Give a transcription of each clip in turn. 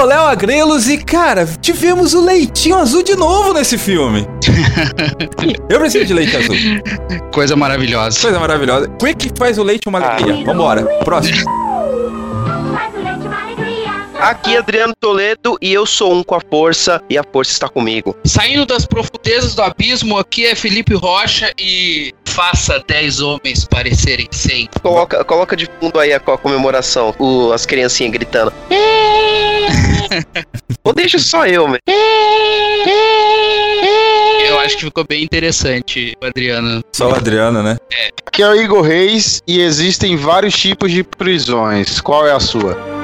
O Léo Agrelos e, cara, tivemos o leitinho azul de novo nesse filme. Eu preciso de leite azul. Coisa maravilhosa. Coisa maravilhosa. Quick faz o leite uma alegria. Vambora. Próximo. Aqui é Adriano Toledo e eu sou um com a força e a força está comigo. Saindo das profundezas do abismo, aqui é Felipe Rocha e faça 10 homens parecerem 100. Coloca, coloca de fundo aí a, co- a comemoração, o- as criancinhas gritando. Ou deixa só eu, meu. Eu acho que ficou bem interessante, Adriano. Só o Adriano, né? Aqui é o Igor Reis e existem vários tipos de prisões. Qual é a sua?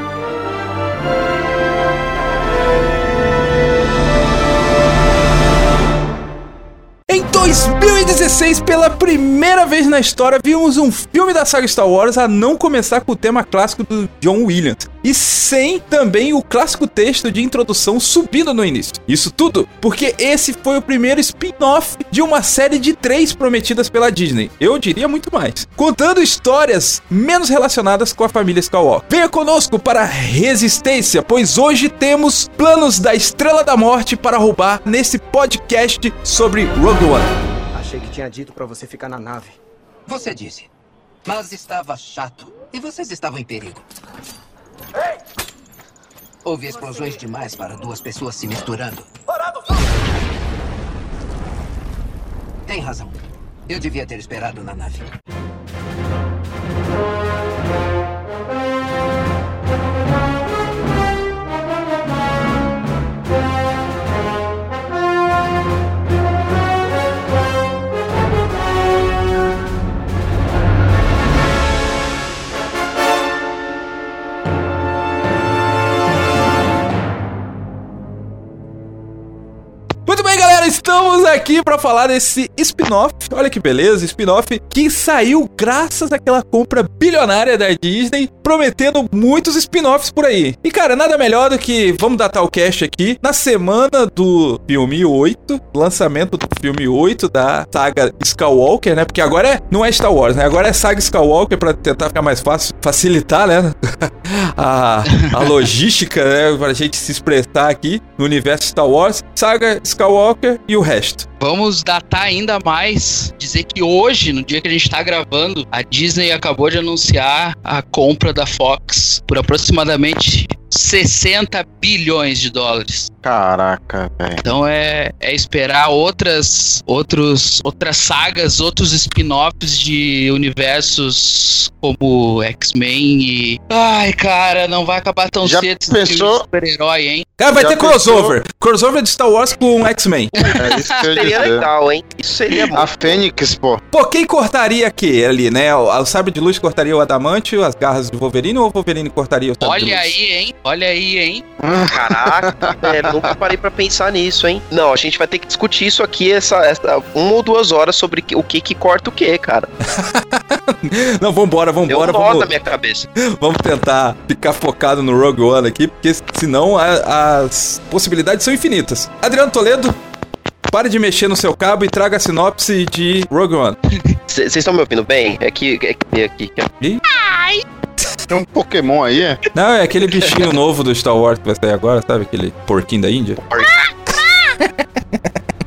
Em 2016, pela primeira vez na história, vimos um filme da saga Star Wars a não começar com o tema clássico do John Williams. E sem também o clássico texto de introdução subindo no início. Isso tudo porque esse foi o primeiro spin-off de uma série de três prometidas pela Disney. Eu diria muito mais. Contando histórias menos relacionadas com a família Skywalker. Venha conosco para a Resistência, pois hoje temos planos da Estrela da Morte para roubar nesse podcast sobre Rogue One. Achei que tinha dito pra você ficar na nave. Você disse. Mas estava chato. E vocês estavam em perigo. Houve explosões demais para duas pessoas se misturando. Tem razão. Eu devia ter esperado na nave. Muito bem, galera, estamos aqui para falar desse spin-off. Olha que beleza, spin-off que saiu graças àquela compra bilionária da Disney, prometendo muitos spin-offs por aí. E cara, nada melhor do que vamos datar o cast aqui na semana do filme 8, lançamento do filme 8 da saga Skywalker, né? Porque agora é, não é Star Wars, né? Agora é saga Skywalker para tentar ficar mais fácil, facilitar, né? a, a logística, né? Pra gente se expressar aqui no universo Star Wars. Saga Skywalker e o resto. Vamos datar ainda mais, dizer que hoje, no dia que a gente tá gravando, a Disney acabou de anunciar a compra da Fox por aproximadamente 60 bilhões de dólares. Caraca, velho. Então é, é esperar outras, outros, outras sagas, outros spin-offs de universos como X-Men e. Ai, cara, não vai acabar tão Já cedo pensou? super-herói, hein? Cara, vai Já ter crossover. Crossover de Star Wars com X-Men. É isso Seria dizer. legal, hein? Isso seria bom. A Fênix, pô. Pô, quem cortaria aqui ali, né? O, o sabre de luz cortaria o adamante, as garras de Wolverine ou o Wolverine cortaria o sabre de Olha luz? aí, hein? Olha aí, hein? Caraca, velho, nunca parei pra pensar nisso, hein? Não, a gente vai ter que discutir isso aqui essa, essa uma ou duas horas sobre que- o que que corta o que, cara. Não, vambora, Deu vambora, nó vamos, na minha cabeça. vamos tentar ficar focado no Rogue One aqui, porque senão a- as possibilidades são infinitas. Adriano Toledo, pare de mexer no seu cabo e traga a sinopse de Rogue One. Vocês estão me ouvindo bem? É que. É que, é que Tem um Pokémon aí, é? Não, é aquele bichinho novo do Star Wars que vai sair agora, sabe? Aquele porquinho da Índia.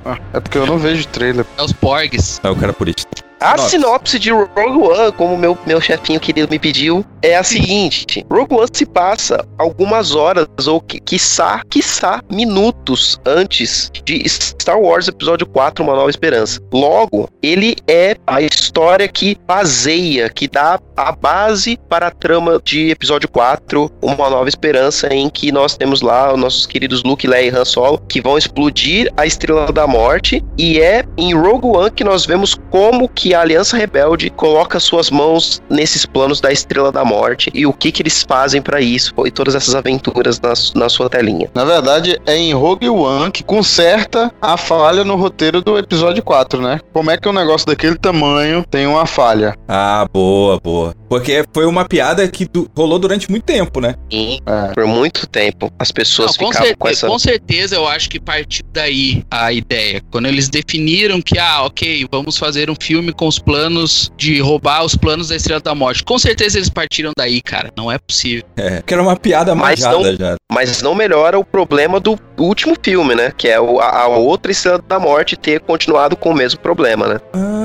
Ah, É porque eu não vejo trailer. É os Porgs. É o cara purista. A Nossa. sinopse de Rogue One, como meu, meu chefinho querido me pediu, é a seguinte: Rogue One se passa algumas horas, ou que, quiçá, quiçá, minutos antes de Star Wars Episódio 4, Uma Nova Esperança. Logo, ele é a história que baseia, que dá a base para a trama de Episódio 4, Uma Nova Esperança, em que nós temos lá os nossos queridos Luke, Leia e Han Solo, que vão explodir a Estrela da Morte, e é em Rogue One que nós vemos como que que a Aliança Rebelde coloca suas mãos nesses planos da Estrela da Morte e o que que eles fazem pra isso e todas essas aventuras na, na sua telinha. Na verdade, é em Rogue One que conserta a falha no roteiro do episódio 4, né? Como é que um negócio daquele tamanho tem uma falha? Ah, boa, boa. Porque foi uma piada que du- rolou durante muito tempo, né? E É. por muito tempo as pessoas Não, com, ficavam certe- com essa. com certeza eu acho que partiu daí a ideia. Quando eles definiram que, ah, ok, vamos fazer um filme com os planos de roubar os planos da Estrela da Morte. Com certeza eles partiram daí, cara. Não é possível. É. Que era uma piada Mas majada não- já. Mas não melhora o problema do último filme, né? Que é o- a, a outra Estrela da Morte ter continuado com o mesmo problema, né? Ah,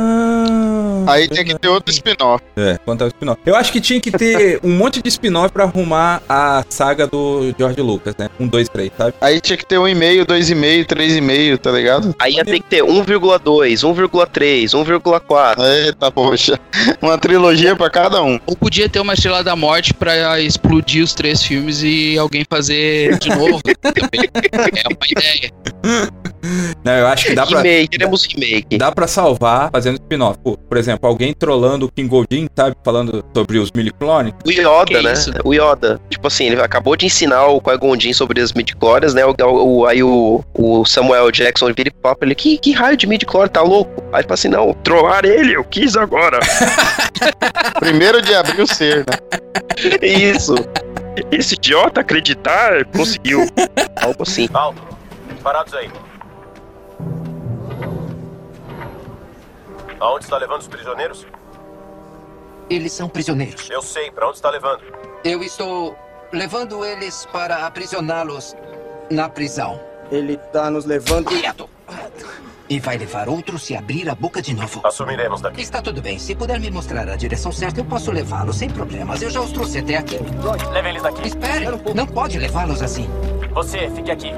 Aí tem que ter outro spin-off. É, quanto ao spin-off. Eu acho que tinha que ter um monte de spin-off pra arrumar a saga do George Lucas, né? Um, dois, três, sabe? Aí tinha que ter um e meio, dois e meio, três e meio, tá ligado? Aí ia ter que ter 1,2, 1,3, 1,4. Eita, poxa. Uma trilogia pra cada um. Ou podia ter uma Estrela da Morte pra explodir os três filmes e alguém fazer de novo. é uma ideia. Não, eu acho que dá pra. Remake, queremos remake. Dá pra salvar fazendo spin-off. Por exemplo, alguém trollando o King Goldin, sabe? Falando sobre os miliclones. O Yoda, Que né? isso? O Yoda. Tipo assim, ele acabou de ensinar o Qui-Gon sobre as midichlorians, né? O, o- aí o, o Samuel Jackson vira e fala pra ele, que, que raio de midichlorian, tá louco? Aí fala assim, não, trollar ele, eu quis agora. Primeiro de abril ser, né? Isso. Esse idiota acreditar, conseguiu. Algo assim. Alto. Parados aí. Aonde está levando os prisioneiros? Eles são prisioneiros. Eu sei, para onde está levando? Eu estou levando eles para aprisioná-los na prisão. Ele tá nos levando. Quieto! E vai levar outro se abrir a boca de novo. Assumiremos daqui. Está tudo bem. Se puder me mostrar a direção certa, eu posso levá-los sem problemas. Eu já os trouxe até aqui. Leve eles daqui. Espere! Não pode levá-los assim. Você, fique aqui.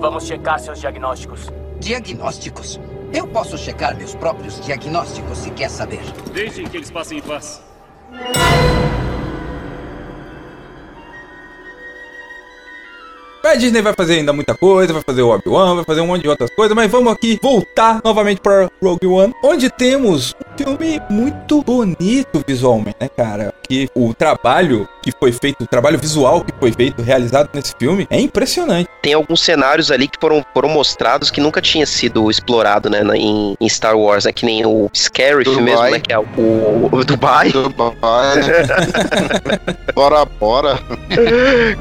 Vamos checar seus diagnósticos. Diagnósticos. Eu posso checar meus próprios diagnósticos se quer saber. Deixem que eles passem em paz. A Disney vai fazer ainda muita coisa, vai fazer o Obi-Wan, vai fazer um monte de outras coisas, mas vamos aqui voltar novamente para Rogue One, onde temos um filme muito bonito visualmente, né, cara? Que o trabalho que foi feito, o trabalho visual que foi feito, realizado nesse filme, é impressionante. Tem alguns cenários ali que foram, foram mostrados que nunca tinha sido explorado, né, na- em, em Star Wars, né? Que nem o Scary Dubai. mesmo, né? Que é o, o, o Dubai. Dubai, bora, bora.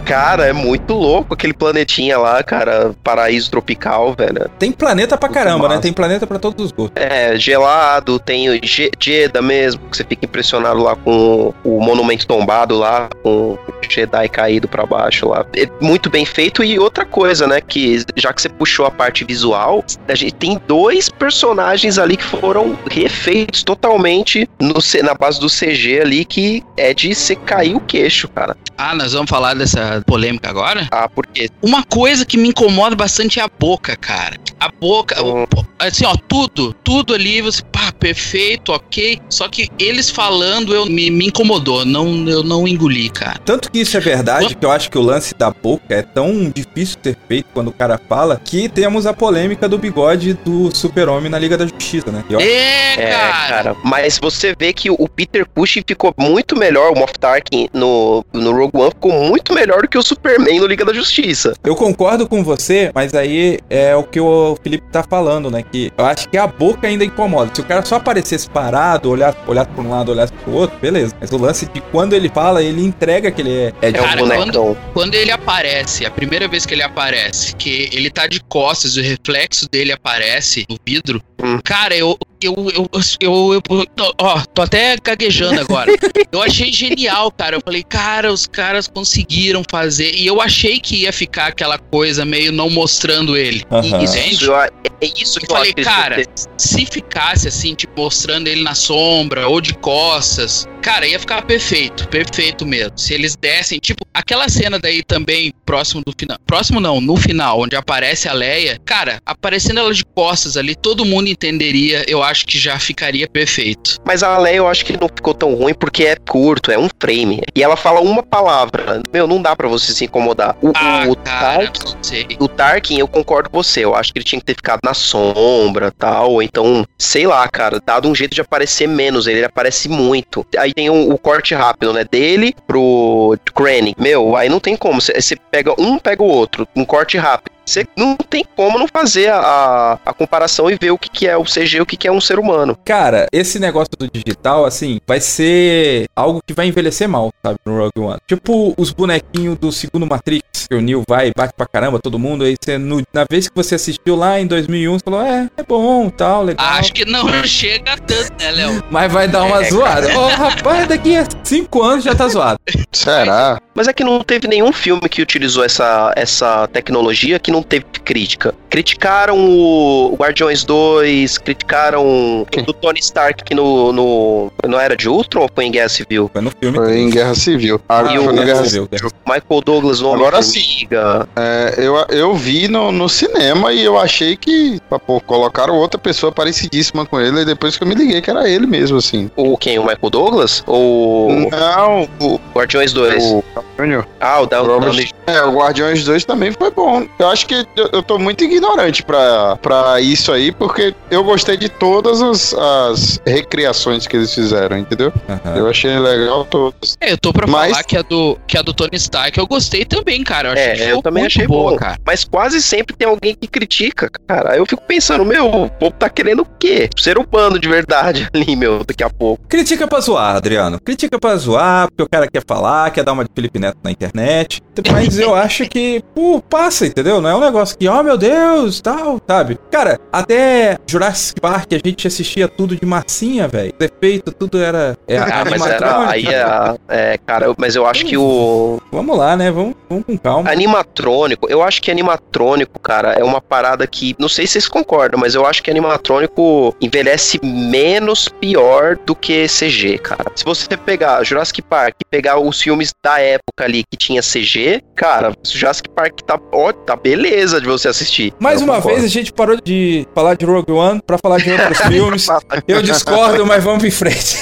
Cara, é muito louco aquele planetinha lá, cara. Paraíso tropical, velho. Tem planeta pra Muito caramba, né? massa. Tem planeta pra todos os gostos. É, gelado, tem o Je- Jeddah mesmo, que você fica impressionado lá com o monumento tombado lá, com o Jedi caído pra baixo lá. É muito bem feito e outra coisa, né, que já que você puxou a parte visual, a gente tem dois personagens ali que foram refeitos totalmente no, na base do CG ali, que é de você cair o queixo, cara. Ah, nós vamos falar dessa polêmica agora? Ah, porque Uma coisa que me incomoda bastante é a boca, cara. A boca, Hum. assim, ó, tudo, tudo ali, você, pá, perfeito, ok. Só que eles falando, eu me, me incomodou, não, eu não engoli, cara. Tanto que isso é verdade, que eu acho que o lance da boca é tão difícil ter feito quando o cara fala, que temos a polêmica do bigode do super-homem na Liga da Justiça, né? Eu- É, É, cara. cara. Mas você vê que o Peter Cushing ficou muito melhor, o Moff Tarkin no, no Rogue One ficou muito melhor do que o Superman no Liga da Justiça. Eu concordo com você, mas aí é o que o Felipe tá falando, né? Que eu acho que a boca ainda incomoda. Se o cara só aparecesse parado, olhar, olhar pra um lado, olhar pro outro, beleza. Mas o lance de quando ele fala, ele entrega que ele é, é de É Cara, o bonecão. Quando ele aparece, a primeira vez que ele aparece, que ele tá de costas, o reflexo dele aparece no vidro, Hum. cara, eu. Eu, eu, eu, eu, eu- ó, tô até gaguejando agora. Eu achei genial, cara. Eu falei, cara, os caras conseguiram fazer. E eu achei que ia ficar aquela coisa meio não mostrando ele. Aham. Entende? Isso, é isso que Eu falei, cara, ter. Se ficasse assim, tipo, mostrando ele na sombra ou de costas, Cara, ia ficar perfeito, perfeito mesmo. Se eles dessem, tipo, aquela cena daí também, próximo do final. Próximo não, no final, onde aparece a Leia. Cara, aparecendo ela de costas ali, todo mundo entenderia. Eu acho que já ficaria perfeito. Mas a Leia eu acho que não ficou tão ruim porque é curto, é um frame. E ela fala uma palavra. Meu, não dá pra você se incomodar. O, Ah, o cara, Tarkin, o Tarkin, eu concordo com você. Eu acho que ele tinha que ter ficado na sombra tal. Então, sei lá, cara, dado um jeito de aparecer menos. Ele, ele aparece muito. Aí tem o, o corte rápido, né? Dele pro Krennic. Meu, aí não tem como. Você pega um, pega o outro. Um corte rápido. Você não tem como não fazer a, a, a comparação e ver o que, que é o CG e o que, que é um ser humano. Cara, esse negócio do digital, assim, vai ser algo que vai envelhecer mal, sabe, no Rogue One. Tipo os bonequinhos do segundo Matrix, que o Neo vai e bate pra caramba todo mundo, aí você, no- na vez que você assistiu lá em 2001, você falou, é, é bom, tal, legal. Acho que não chega a tanto, né, Léo? Mas vai dar uma É, zoada. Ô, rapaz, daqui a cinco anos já tá zoado. Será? Mas é que não teve nenhum filme que utilizou essa, essa tecnologia que não teve crítica. Criticaram o Guardiões 2, criticaram o do Tony Stark que no, no. Não era de Ultron ou foi em Guerra Civil? Foi no filme. Foi em Guerra Civil. Ah, E foi o- na Guerra Civil, Civil. Michael Douglas no Agora Homem-Formiga. É, eu, eu vi no, no cinema e eu achei que pô, colocaram outra pessoa parecidíssima com ele e depois que eu me liguei que era ele mesmo, assim. O quem? O Michael Douglas? Ou Não, o, Guardiões 2? o Júnior. Ah, o Downey- É, o Guardiões 2 também foi bom. Eu acho que eu, eu tô muito ignorante pra, pra isso aí, porque eu gostei de todas as, as recriações que eles fizeram, entendeu? Aham. Eu achei legal todas. É, eu tô pra Mas- falar que a, do, que a do Tony Stark eu gostei também, cara. Eu achei É, eu também achei boa, bom. cara. Mas quase sempre tem alguém que critica, cara. Aí eu fico pensando, meu, o povo tá querendo o quê? Ser humano de verdade ali, meu, daqui a pouco. Critica pra zoar, Adriano. Critica pra zoar, porque o cara quer falar, quer dar uma de Felipe Neto na internet. Mas eu acho que, pô, passa, entendeu? Não é um negócio que, oh meu Deus, tal, sabe? Cara, até Jurassic Park a gente assistia tudo de massinha, velho. Os efeitos, tudo era. É, Ah, mas era. Aí é. é, cara, mas eu acho que o. Vamos lá, né? Vamos, vamos com calma. Animatrônico, eu acho que animatrônico, cara, é uma parada que. Não sei se vocês concordam, mas eu acho que animatrônico envelhece menos pior do que CG, cara. Se você pegar Jurassic Park e pegar os filmes da época ali que tinha CG, cara, Jurassic Park tá, ó, tá beleza de você assistir. Mais Eu uma concordo. vez a gente parou de falar de Rogue One pra falar de outros filmes. Eu discordo, mas vamos em frente.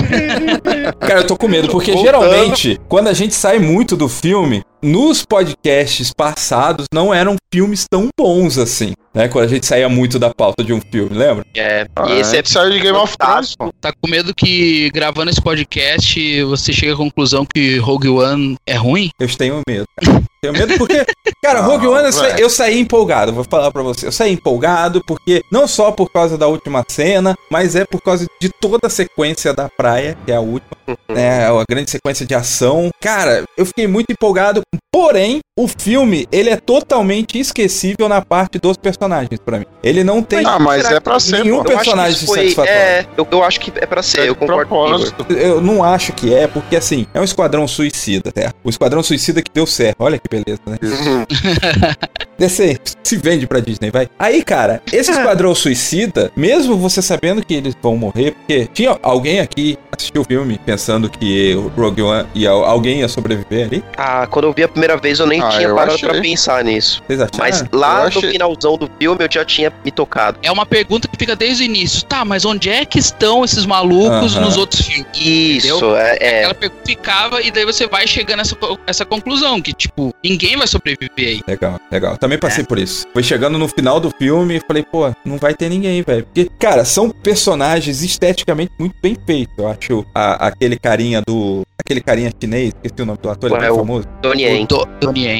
Cara, eu tô com medo, porque Voltando. geralmente, quando a gente sai muito do filme, nos podcasts passados não eram filmes tão bons assim, né? Quando a gente saía muito da pauta de um filme, lembra? É, Ah, e esse é saiu de Game of Thrones. Tá com medo que gravando esse podcast você chegue à conclusão que Rogue One é ruim? Eu tenho medo. Tenho medo porque, cara, Rogue One eu, sa- velho. eu saí empolgado, vou falar pra você. Eu saí empolgado porque, não só por causa da última cena, mas é por causa de toda a sequência da praia, que é a última, né? A grande sequência de ação. Cara, eu fiquei muito empolgado, porém, o filme, ele é totalmente esquecível na parte dos personagens pra mim. Ele não tem Ah, mas é pra que ser, nenhum personagem foi, satisfatório. É, eu, eu acho que é pra ser, É eu concordo propósito. Eu não acho que é, porque assim, é um esquadrão suicida, tá? O esquadrão suicida que deu certo. Olha que beleza, né? Desse, se vende pra Disney, vai. Aí, cara, esse esquadrão suicida, mesmo você sabendo que eles vão morrer, porque tinha alguém aqui assistiu o filme pensando que o Rogue One ia, alguém ia sobreviver ali? Ah, quando eu vi a primeira vez eu nem Ah, tinha eu parado achei. pra pensar nisso. Vocês acharam? Mas lá eu no achei- finalzão do filme eu já tinha me tocado. É uma pergunta que fica desde o início. Tá, mas onde é que estão esses malucos Aham. nos outros filmes? Isso, é, é. Aquela pergunta ficava e daí você vai chegando a essa, co- essa conclusão, que tipo, ninguém vai sobreviver aí. Legal, legal. Também É. passei por isso. Foi chegando no final do filme e falei, pô, não vai ter ninguém, velho. Porque, cara, são personagens esteticamente muito bem feitos. Eu acho a- aquele carinha do. Aquele carinha chinês, esqueci o nome do ator, ele é É bem o- famoso. Donnie Yen.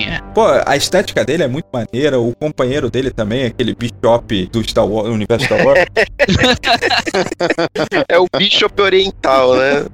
É. Pô, a estética dele é muito maneira. O companheiro dele também, aquele Bishop do Star Wars, do universo Star Wars, É o Bishop Oriental, né?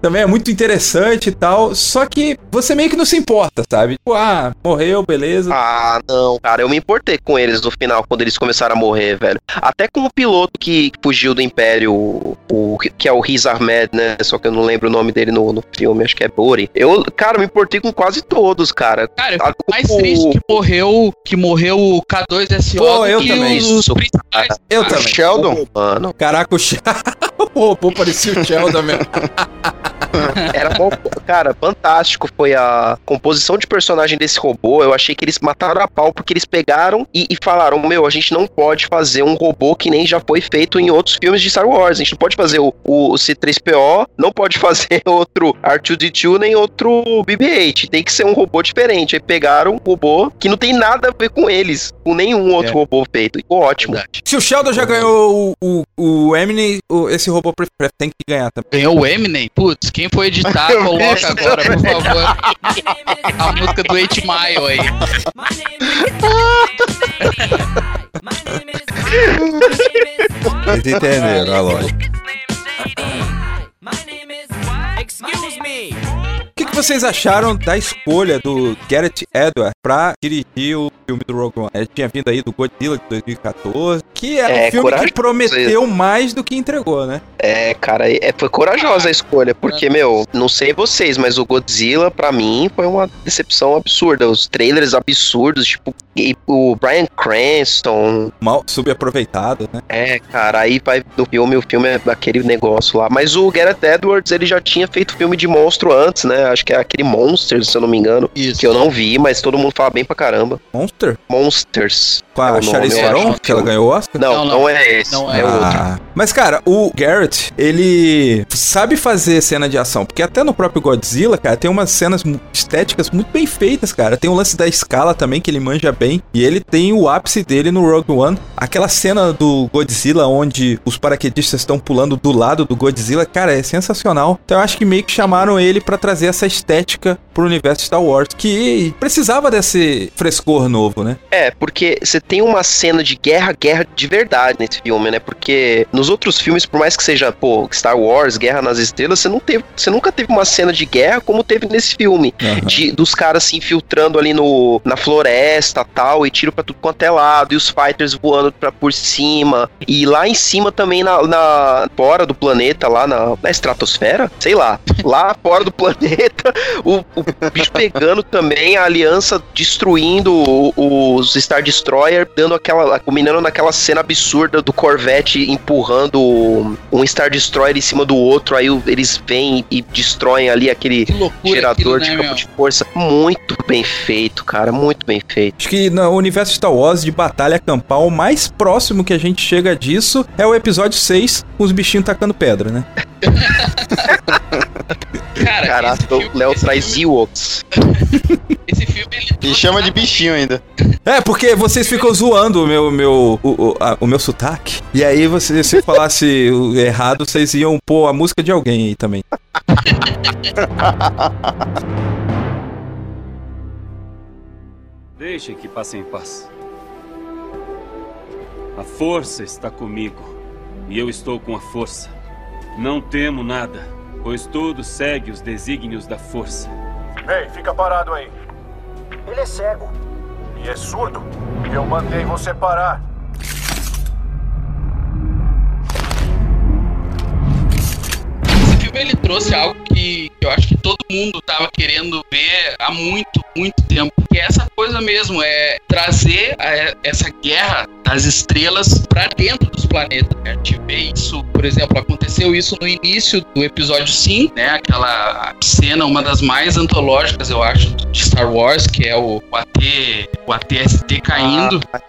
também é muito interessante e tal. Só que você meio que não se importa, sabe? Tipo, ah, morreu, beleza. Ah, não, cara, eu me importei com eles no final, quando eles começaram a morrer, velho. Até com o piloto que fugiu do Império, o, o- que é o Riz Ahmed, né? Só que eu não lembro o nome dele no, no filme, acho que é Bori. Eu, cara, me importei com quase todos, cara. Cara, eu Ah, fico mais o- triste que morreu, que morreu o K2SO Pô, eu também. os Isso, principais. Eu Ah, também. Sheldon. Mano, Caraca, o Sheldon. Pô, pô, parecia o Sheldon mesmo. Era bom, cara, fantástico foi a composição de personagem desse robô. Eu achei que eles mataram a pau porque eles pegaram e, e falaram: Meu, a gente não pode fazer um robô que nem já foi feito em outros filmes de Star Wars. A gente não pode fazer o, o C3PO, não pode fazer outro R2D2 nem outro BB-8. Tem que ser um robô diferente. Aí pegaram um robô que não tem nada a ver com eles, com nenhum outro É. robô feito. Ficou ótimo. Verdade. Se o Sheldon já ganhou o, o, o Eminem, o- esse robô pre- pre- tem que ganhar também. Ganhou o Eminem? Putz, quem for editar, coloca agora, por favor. A música do 8 Mile aí. Vocês entenderam a lógica. Excuse me. O que, que vocês acharam da escolha do Garrett Edwards pra dirigir o filme do Rogue One? Ele tinha vindo aí do Godzilla de 2014, que era É, um filme corajoso que prometeu mais do que entregou, né? É, cara, é, foi corajosa a escolha, porque, meu, não sei vocês, mas o Godzilla, pra mim, foi uma decepção absurda. Os trailers absurdos, tipo, e o Brian Cranston. Mal subaproveitado, né? É, cara, aí vai no filme, o filme é aquele negócio lá. Mas o Gareth Edwards, ele já tinha feito filme de monstro antes, né? Acho que é aquele Monsters, se eu não me engano. Isso. Que eu não vi, mas todo mundo fala bem pra caramba. Monster? Monsters. Com É a nome, Charlize Theron, do que ela ganhou o Oscar? Não, Não, não, não. é esse, Não é, é. outro. Ah, mas cara, o Garrett, ele sabe fazer cena de ação, porque até no próprio Godzilla, cara, tem umas cenas estéticas muito bem feitas, cara. Tem o lance da escala também, que ele manja bem, e ele tem o ápice dele no Rogue One. Aquela cena do Godzilla, onde os paraquedistas estão pulando do lado do Godzilla, cara, é sensacional. Então eu acho que meio que chamaram ele pra trazer essa estética pro universo Star Wars, que precisava desse frescor novo, né? É, porque você tem uma cena de guerra, guerra de verdade nesse filme, né? Porque nos outros filmes, por mais que seja, pô, Star Wars, Guerra nas Estrelas, você não teve, você nunca teve uma cena de guerra como teve nesse filme. Aham. De, dos caras se infiltrando ali no, na floresta tal, e tiro pra tudo quanto é lado, e os fighters voando pra por cima, e lá em cima também, na, na fora do planeta, lá na, na estratosfera, sei lá, lá fora do planeta, o, o bicho pegando também, a aliança destruindo o- os Star Destroyer, dando aquela, combinando naquela cena absurda do Corvette empurrando um Star Destroyer em cima do outro, aí eles vêm e destroem ali aquele loucura gerador aquilo, de né, campo meu? de força. Muito bem feito, cara, muito bem feito. Acho que no universo Star Wars de batalha campal, o mais próximo que a gente chega disso é o episódio 6, com os bichinhos tacando pedra, né? Cara, Caraca, esse filme, o Léo esse traz filme- Ewoks. Esse filme, ele E trouxe chama de bichinho ainda. É, porque vocês ficam zoando o meu, meu, o, o, a- o meu sotaque. E aí, você, se eu falasse errado, vocês iam pôr a música de alguém aí também. Deixem que passem em paz. A força está comigo. E eu estou com a força. Não temo nada, pois tudo segue os desígnios da força. Ei, fica parado aí. Ele é cego. E é surdo. Eu mandei você parar. Esse filme ele trouxe algo que eu acho que todo mundo tava querendo ver há muito, muito tempo. Que é essa coisa mesmo, é trazer a- essa guerra das estrelas pra dentro dos planetas. né? A gente vê isso, por exemplo, aconteceu isso no início do episódio 5, né? Aquela cena, uma das mais antológicas, eu acho, de Star Wars, que é o, o AT, o ATST caindo. né?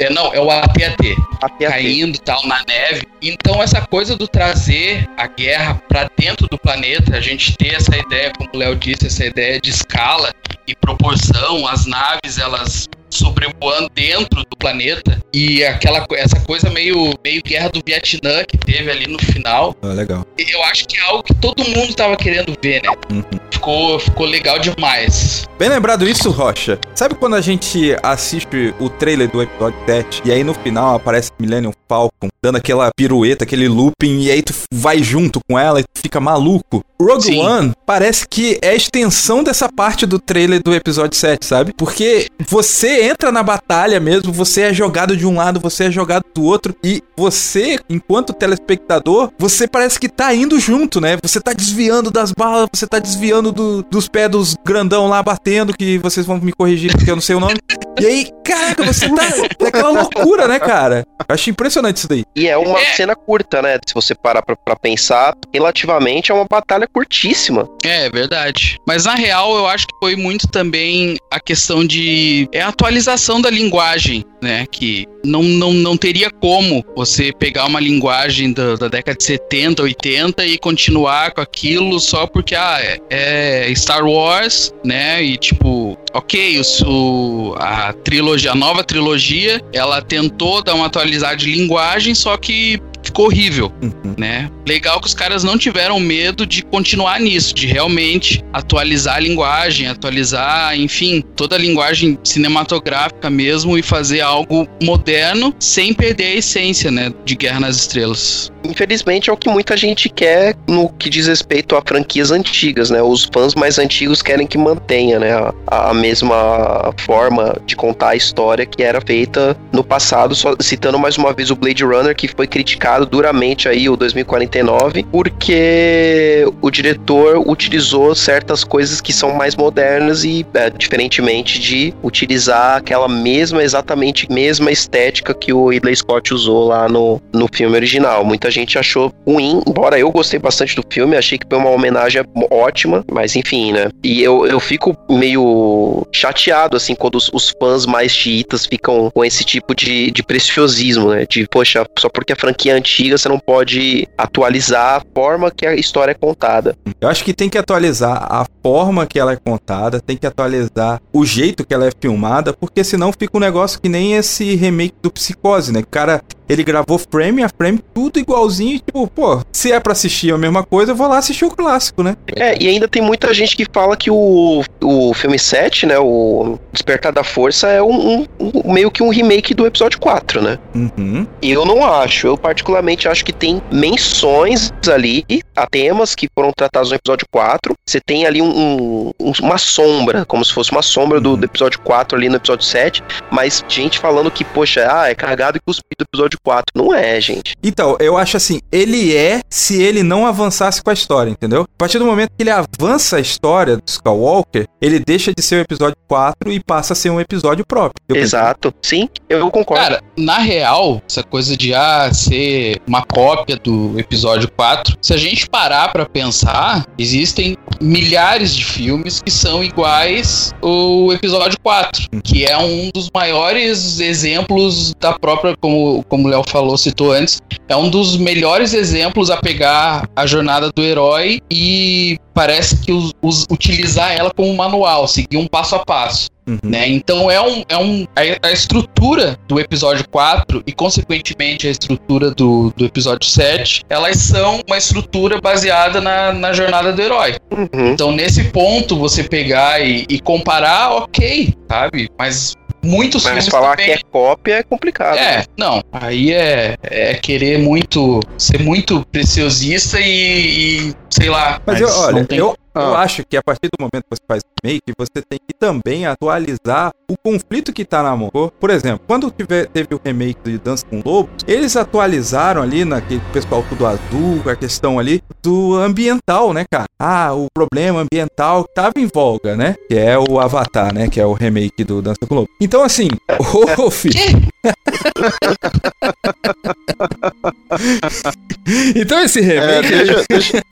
É, não, é o AT-AT caindo tal na neve. Então essa coisa do trazer a guerra pra dentro do planeta, a gente ter essa ideia, como o Léo disse, essa ideia de escala e proporção, as naves elas sobrevoando dentro do planeta e aquela essa coisa meio meio guerra do Vietnã que teve ali no final. Ah, legal. Eu acho que é algo que todo mundo tava querendo ver, né? Uhum. Ficou ficou legal demais. Bem lembrado isso, Rocha. Sabe quando a gente assiste o trailer do episódio 7 e aí no final aparece Millennium Falcon dando aquela pirueta, aquele looping e aí tu vai junto com ela e tu fica maluco? Rogue Sim. One parece que é a extensão dessa parte do trailer do episódio 7, sabe? Porque você entra na batalha mesmo, você é jogado de um lado, você é jogado do outro e você, enquanto telespectador, você parece que tá indo junto, né? Você tá desviando das balas, você tá desviando do- dos pés dos grandão lá batendo, que vocês vão me corrigir porque eu não sei o nome. E aí, caraca, você tá. É aquela loucura, né, cara? Eu acho impressionante isso daí. E é uma cena curta, né? Se você parar pra, pra pensar, relativamente é uma batalha curtíssima. É, é verdade. Mas na real, eu acho que foi muito também a questão de. É a atualização da linguagem, né? Que não, não, não teria como você pegar uma linguagem da, da década de 70, 80 e continuar com aquilo só porque, ah, é, é Star Wars, né? E tipo, ok, o, a trilogia, a nova trilogia, ela tentou dar uma atualizada de linguagem, só que ficou horrível né? Legal que os caras não tiveram medo de continuar nisso, de realmente atualizar a linguagem, atualizar, enfim, toda a linguagem cinematográfica mesmo e fazer algo moderno sem perder a essência, né, de Guerra nas Estrelas. Infelizmente é o que muita gente quer no que diz respeito a franquias antigas, né? Os fãs mais antigos querem que mantenha, né? A, a mesma forma de contar a história que era feita no passado, só citando mais uma vez o Blade Runner, que foi criticado duramente aí, o 2049, porque o diretor utilizou certas coisas que são mais modernas e, é, diferentemente de utilizar aquela mesma, exatamente mesma estética que o Ridley Scott usou lá no, no filme original. Muita gente achou ruim, embora eu gostei bastante do filme, achei que foi uma homenagem ótima, mas enfim, né? E eu, eu fico meio chateado, assim, quando os, os fãs mais chiitas ficam com esse tipo de, de preciosismo, né? De, poxa, só porque a franquia é antiga você não pode atualizar a forma que a história é contada. Eu acho que tem que atualizar a forma que ela é contada, tem que atualizar o jeito que ela é filmada, porque senão fica um negócio que nem esse remake do Psicose, né? O cara, ele gravou frame a frame, tudo igualzinho, tipo, pô, se é pra assistir a mesma coisa, eu vou lá assistir o clássico, né? É, e ainda tem muita gente que fala que o, o filme 7, né, o Despertar da Força, é um, um- um- meio que um remake do episódio 4, né? Uhum. Eu não acho. Eu particularmente acho que tem menções ali a temas que foram tratados no episódio 4. Você tem ali um- um- um- uma sombra, como se fosse uma sombra do, do episódio 4 ali no episódio 7. Mas gente falando que, poxa, ah, é cagado e cuspido do episódio 4. Não é, gente. Então, eu acho assim, ele é se ele não avançasse com a história, entendeu? A partir do momento que ele avança a história do Skywalker, ele deixa de ser o episódio 4 e passa a ser um episódio próprio. Exato. Sim, eu concordo. Cara, na real, essa coisa de ah, ser uma cópia do episódio 4, se a gente parar pra pensar, existem milhares de filmes que são iguais ao episódio 4, que é um dos maiores exemplos da própria, como, como o Léo falou, citou antes, é um dos melhores exemplos a pegar a jornada do herói e parece que os- os- utilizar ela como manual, seguir um passo a passo. Né? Então é um, é um a, a estrutura do episódio 4 e consequentemente a estrutura do, do episódio 7, elas são uma estrutura baseada na, na jornada do herói. Então nesse ponto você pegar e, e comparar, ok, sabe? Mas muitos Mas filmes falar também- que é cópia é complicado. é, né? não. Aí é, é querer muito. ser muito preciosista e, e, sei lá. Mas, eu, olha, tem- eu, eu Ah. acho que a partir do momento que você faz remake, você tem que também atualizar o conflito que tá na mão. Por exemplo, quando tiver, teve o remake de Dança com Lobos, eles atualizaram ali naquele pessoal tudo azul, com a questão ali do ambiental, né, cara? Ah, o problema ambiental que tava em voga, né? Que é o Avatar, né? Que é o remake do Dança com Lobos. Então, assim, ô filho. então esse remake. É, deixa- deixa-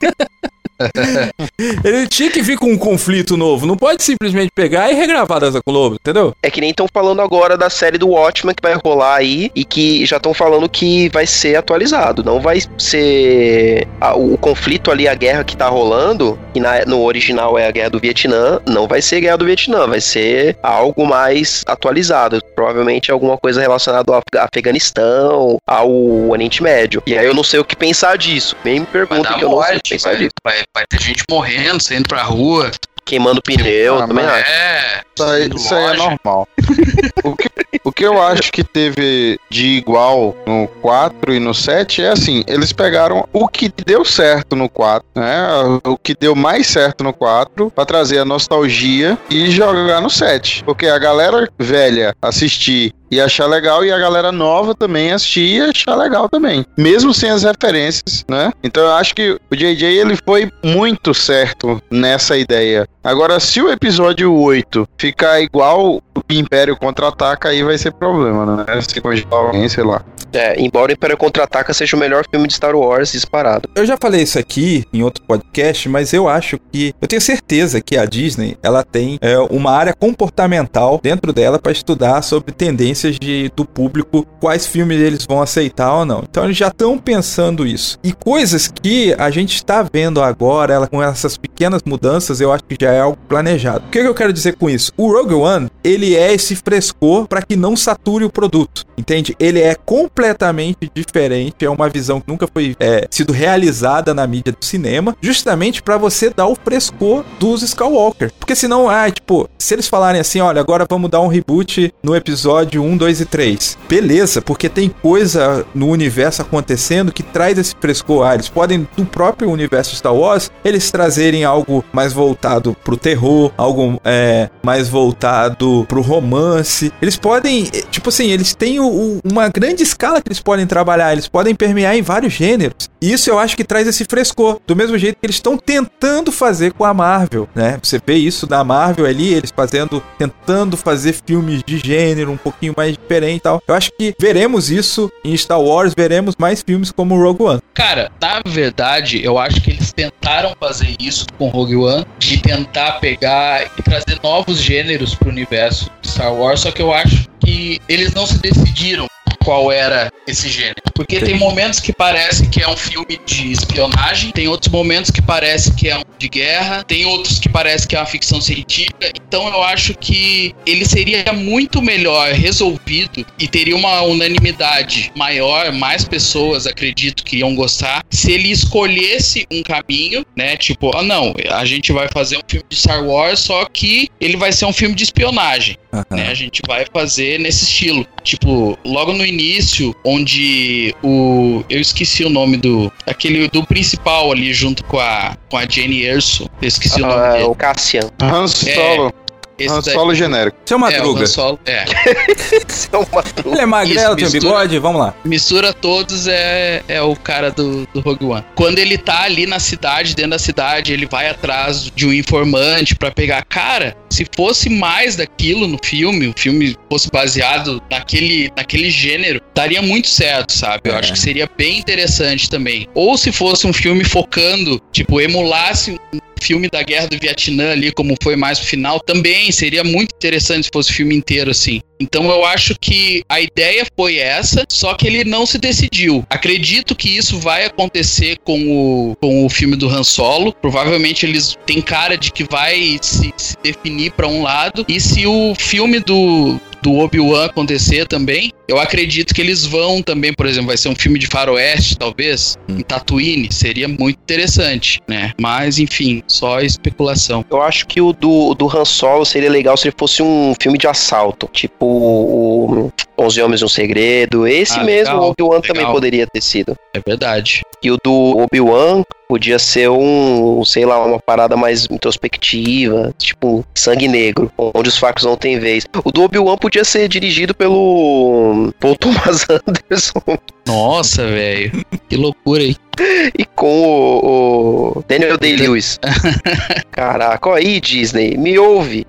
Ele tinha que vir com um conflito novo. Não pode simplesmente pegar e regravar Dança com Lobo, entendeu? É que nem estão falando agora da série do Watchmen que vai rolar aí e que já estão falando que vai ser atualizado. Não vai ser a- o, conflito ali, a guerra que tá rolando, que na- no original é a guerra do Vietnã, não vai ser guerra do Vietnã, vai ser algo mais atualizado. Provavelmente alguma coisa relacionada ao Af- Afeganistão, ao Oriente Médio. E aí eu não sei o que pensar disso. Nem me pergunta que eu não sei o que pensar vai, disso. vai, vai ter gente morrendo, saindo pra rua. Queimando pneu, Ah, também acho. É, aí, isso aí é normal. o, que, o que eu acho que teve de igual no 4 e no 7 é assim: eles pegaram o que deu certo no 4, né? O que deu mais certo no 4 pra trazer a nostalgia e jogar no 7. Porque a galera velha assistir e achar legal, e a galera nova também assistir e achar legal também. Mesmo sem as referências, né? Então eu acho que o JJ ele foi muito certo nessa ideia. Agora, se o episódio 8 ficar igual o Império Contra-Ataca, aí vai ser problema, né? Se congelar alguém, sei lá. É, embora o Império Contra-Ataca seja o melhor filme de Star Wars disparado. Eu já falei isso aqui em outro podcast, mas eu acho que. Eu tenho certeza que a Disney ela tem é, uma área comportamental dentro dela para estudar sobre tendências de, do público, quais filmes eles vão aceitar ou não. Então eles já estão pensando isso. E coisas que a gente está vendo agora, ela, com essas pequenas mudanças, eu acho que já é algo planejado. O que, que eu quero dizer com isso? O Rogue One, ele é esse frescor para que não sature o produto, entende? Ele é completamente diferente, é uma visão que nunca foi é, sido realizada na mídia do cinema, justamente para você dar o frescor dos Skywalker. Porque senão, ah, tipo, se eles falarem assim, olha, agora vamos dar um reboot no episódio 1, 2 e 3. Beleza, porque tem coisa no universo acontecendo que traz esse frescor. Ah, eles podem, do próprio universo Star Wars, eles trazerem algo mais voltado pro terror, algo é, mais voltado pro romance. Eles podem, eh, tipo assim, eles têm o, o, uma grande escala que eles podem trabalhar, eles podem permear em vários gêneros. E isso eu acho que traz esse frescor, do mesmo jeito que eles estão tentando fazer com a Marvel, né? Você vê isso da Marvel ali, eles fazendo, tentando fazer filmes de gênero um pouquinho mais diferente e tal. Eu acho que veremos isso em Star Wars, veremos mais filmes como Rogue One. Cara, na verdade, eu acho que tentaram fazer isso com Rogue One, de tentar pegar e trazer novos gêneros pro universo de Star Wars, só que eu acho que eles não se decidiram qual era esse gênero. Porque tem momentos que parece que é um filme de espionagem, tem outros momentos que parece que é um de guerra, tem outros que parece que é uma ficção científica. Então eu acho que ele seria muito melhor resolvido e teria uma unanimidade maior, mais pessoas acredito que iam gostar, se ele escolhesse um caminho, né? Tipo, ah não, a gente vai fazer um filme de Star Wars, só que ele vai ser um filme de espionagem. Uhum. Né? A gente vai fazer nesse estilo. Tipo, logo no início, onde o. Eu esqueci o nome do. Aquele do principal ali, junto com a, com a Jane Erso. Eu esqueci o nome Ah, dele. o Cassian. Han Solo. Esse Han daí- Solo genérico. Seu É, o Madruga. Han Solo, é. São Madruga. Ele é magrelo, tem um mistura- bigode, vamos lá. Mistura todos é, é o cara do, do Rogue One. Quando ele tá ali na cidade, dentro da cidade, ele vai atrás de um informante pra pegar. Cara, se fosse mais daquilo no filme, o filme fosse baseado naquele, naquele gênero, daria muito certo, sabe? Eu É. acho que seria bem interessante também. Ou se fosse um filme focando, tipo, emulasse um filme da guerra do Vietnã ali, como foi mais pro final, também seria muito interessante se fosse o filme inteiro assim. Então eu acho que a ideia foi essa, só que ele não se decidiu. Acredito que isso vai acontecer com o, com o filme do Han Solo. Provavelmente eles têm cara de que vai se, se definir pra um lado. E se o filme do, do Obi-Wan acontecer também, eu acredito que eles vão também, por exemplo, vai ser um filme de faroeste, talvez, Hum. em Tatooine, seria muito interessante, né? Mas, enfim, só especulação. Eu acho que o do, do Han Solo seria legal se ele fosse um filme de assalto. Tipo o, o 11 Homens e um Segredo. Esse Ah, mesmo, legal, o Obi-Wan também poderia ter sido. É verdade. E o do Obi-Wan podia ser um, sei lá, uma parada mais introspectiva, tipo Sangue Negro, onde os fracos não têm vez. O do Obi-Wan podia ser dirigido pelo Paul Thomas Anderson Nossa, velho. Que loucura aí. e com o, o Daniel Day-Lewis. Caraca, ó aí, Disney, me ouve.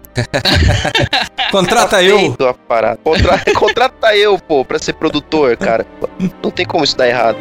Contrata Tá eu. a parada. Contra- Contrata eu, pô, pra ser produtor, cara. Não tem como isso dar errado.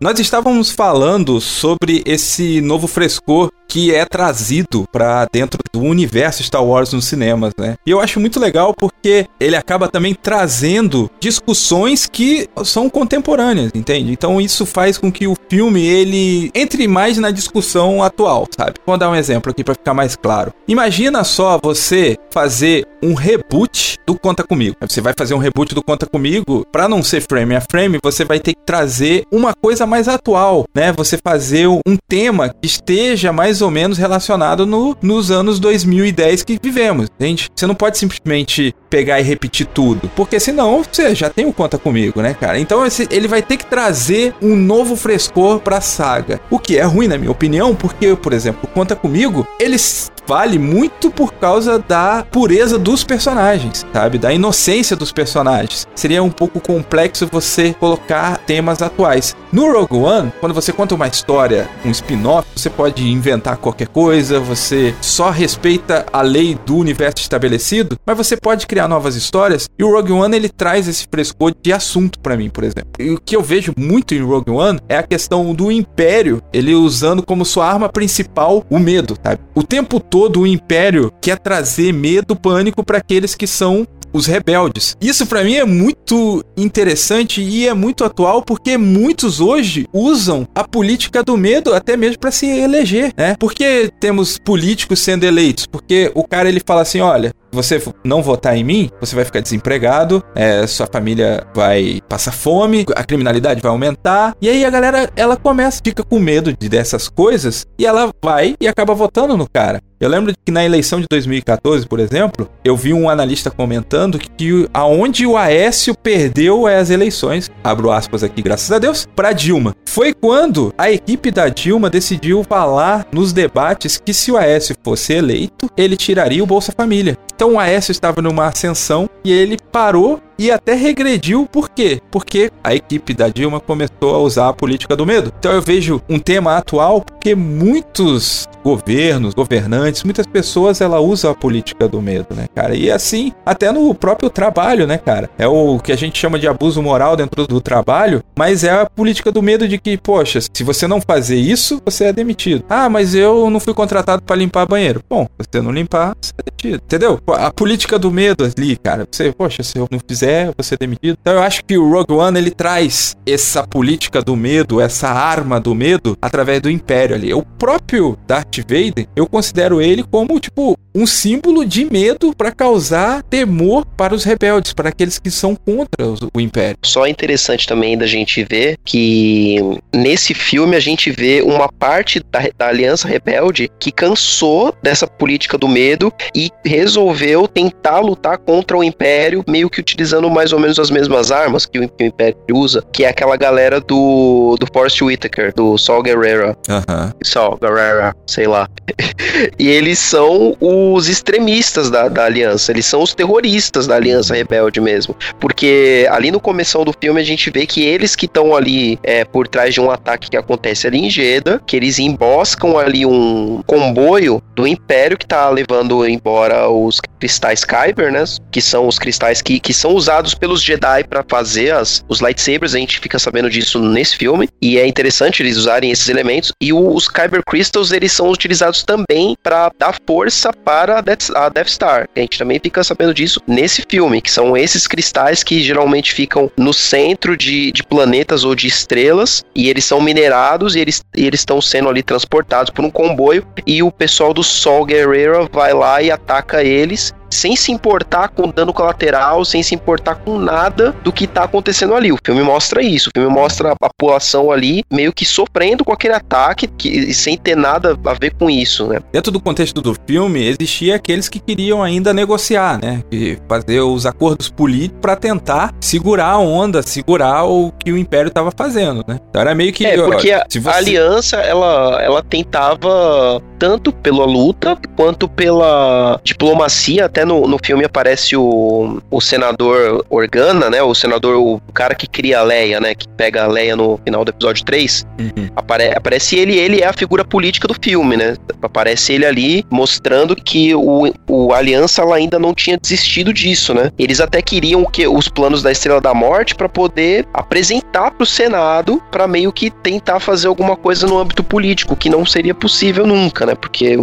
Nós estávamos falando sobre esse novo frescor que é trazido para dentro do universo Star Wars nos cinemas, né? E eu acho muito legal porque ele acaba também trazendo discussões que são contemporâneas, entende? Então isso faz com que o filme ele entre mais na discussão atual, sabe? Vou dar um exemplo aqui para ficar mais claro. Imagina só você fazer um reboot do Conta Comigo. Você vai fazer um reboot do Conta Comigo, para não ser frame a frame, você vai ter que trazer uma coisa mais atual, né? Você fazer um tema que esteja mais ou menos relacionado no, nos anos 2010 que vivemos, entende? Você não pode simplesmente pegar e repetir tudo, porque senão você já tem o Conta Comigo, né, cara? Então ele vai ter que trazer um novo frescor pra saga, o que é ruim na minha opinião, porque, por exemplo, Conta Comigo, eles vale muito por causa da pureza dos personagens, sabe? Da inocência dos personagens. Seria um pouco complexo você colocar temas atuais. No Rogue One, quando você conta uma história, um spin-off, você pode inventar qualquer coisa, você só respeita a lei do universo estabelecido, mas você pode criar novas histórias. E o Rogue One ele traz esse frescor de assunto para mim, por exemplo. E o que eu vejo muito em Rogue One é a questão do Império, ele usando como sua arma principal o medo, sabe? O tempo todo todo o império quer trazer medo, pânico para aqueles que são os rebeldes. Isso para mim é muito interessante e é muito atual porque muitos hoje usam a política do medo até mesmo para se eleger, né? Porque temos políticos sendo eleitos? Porque o cara ele fala assim, olha, você não votar em mim, você vai ficar desempregado, é, sua família vai passar fome, a criminalidade vai aumentar. E aí a galera, ela começa, fica com medo de dessas coisas e ela vai e acaba votando no cara. Eu lembro que na eleição de 2014, por exemplo, eu vi um analista comentando que aonde o Aécio perdeu as eleições, abro aspas aqui, graças a Deus, para Dilma. Foi quando a equipe da Dilma decidiu falar nos debates que se o Aécio fosse eleito, ele tiraria o Bolsa Família. Então o Aécio estava numa ascensão e ele parou e até regrediu. Por quê? Porque a equipe da Dilma começou a usar a política do medo. Então eu vejo um tema atual porque muitos governos, governantes, muitas pessoas ela usa a política do medo, né, cara? E assim, até no próprio trabalho, né, cara? É o que a gente chama de abuso moral dentro do trabalho, mas é a política do medo de que, poxa, se você não fazer isso, você é demitido. Ah, mas eu não fui contratado para limpar banheiro. Bom, se você não limpar, você é demitido. Entendeu? A política do medo ali, cara. Você, poxa, se eu não fizer, você é demitido. Então eu acho que o Rogue One ele traz essa política do medo, essa arma do medo através do Império ali. O próprio Darth Vader, eu considero ele como tipo um símbolo de medo para causar temor para os rebeldes, para aqueles que são contra o Império. Só é interessante também da gente ver que nesse filme a gente vê uma parte da, da Aliança Rebelde que cansou dessa política do medo e resolveu tentar lutar contra o Império, meio que utilizando mais ou menos as mesmas armas que o, que o Império usa, que é aquela galera do, do Forrest Whitaker, do Saul Guerrero. Aham. Saul Guerrero, sei lá. e eles são os extremistas da, da aliança, eles são os terroristas da aliança rebelde mesmo. Porque ali no começo do filme a gente vê que eles que estão ali é, por trás de um ataque que acontece ali em Jeddah, que eles emboscam ali um comboio do Império que tá levando embora os cristais Kyber, né? Que são os cristais que, que são usados pelos Jedi para fazer as, os lightsabers. A gente fica sabendo disso nesse filme. E é interessante eles usarem esses elementos. E o, os Kyber Crystals, eles são utilizados também para dar força para a Death, a Death Star. A gente também fica sabendo disso nesse filme, que são esses cristais que geralmente ficam no centro de, de planetas ou de estrelas. E eles são minerados e eles estão sendo ali transportados por um comboio. E o pessoal do Sol Guerrero vai lá e ataca eles sem se importar com dano colateral, sem se importar com nada do que tá acontecendo ali. O filme mostra isso. O filme mostra a população ali meio que sofrendo com aquele ataque que, sem ter nada a ver com isso, né? Dentro do contexto do filme, existia aqueles que queriam ainda negociar, né? E fazer os acordos políticos para tentar segurar a onda, segurar o que o Império tava fazendo, né? Então era meio que. É, porque a, você... a aliança, ela, ela tentava tanto pela luta quanto pela diplomacia, até até no, no filme aparece o, o senador Organa, né? O senador, o cara que cria a Leia, né? Que pega a Leia no final do episódio 3. Uhum. Apare, aparece ele, ele é a figura política do filme, né? Aparece ele ali mostrando que o, o Aliança ela ainda não tinha desistido disso, né? Eles até queriam que os planos da Estrela da Morte para poder apresentar pro Senado para meio que tentar fazer alguma coisa no âmbito político, que não seria possível nunca, né? Porque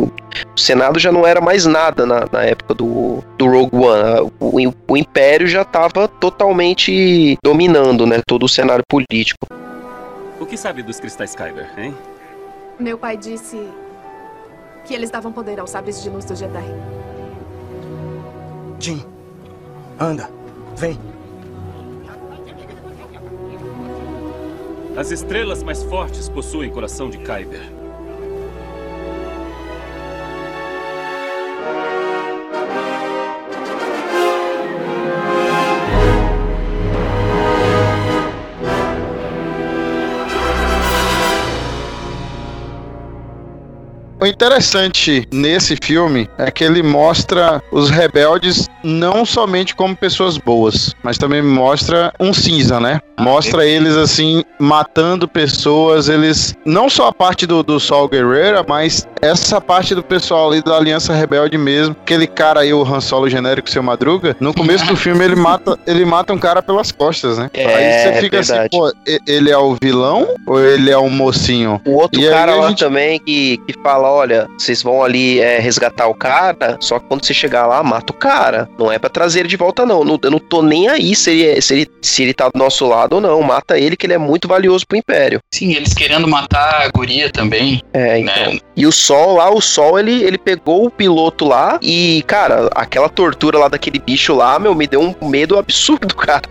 o, Senado já não era mais nada na, na época do, do Rogue One. O, o Império já estava totalmente dominando, né? Todo o cenário político. O que sabe dos cristais Kyber, hein? Meu pai disse que eles davam poder aos sabres de luz do Jedi. Jim, anda, vem. As estrelas mais fortes possuem coração de Kyber. O interessante nesse filme é que ele mostra os rebeldes não somente como pessoas boas, mas também mostra um cinza, né? Mostra eles assim matando pessoas, eles não só a parte do, do Sol Guerreira, mas essa parte do pessoal ali da Aliança Rebelde mesmo, aquele cara aí, o Han Solo genérico, seu Madruga, no começo do filme ele mata, ele mata um cara pelas costas, né? É, aí você fica assim, pô, ele é o vilão ou ele é o mocinho? O outro E aí cara a lá gente- também que, que fala, olha, vocês vão ali é, resgatar o cara, só que quando você chegar lá, mata o cara. Não é pra trazer ele de volta, não. Não- Eu não tô nem aí se ele, é- se, ele, se ele tá do nosso lado ou não. Mata ele, que ele é muito valioso pro Império. Sim, eles querendo matar a guria também. É, então. Né? E o Sol lá, o Sol, ele, ele pegou o piloto lá e, cara, aquela tortura lá daquele bicho lá, meu, me deu um medo absurdo, cara.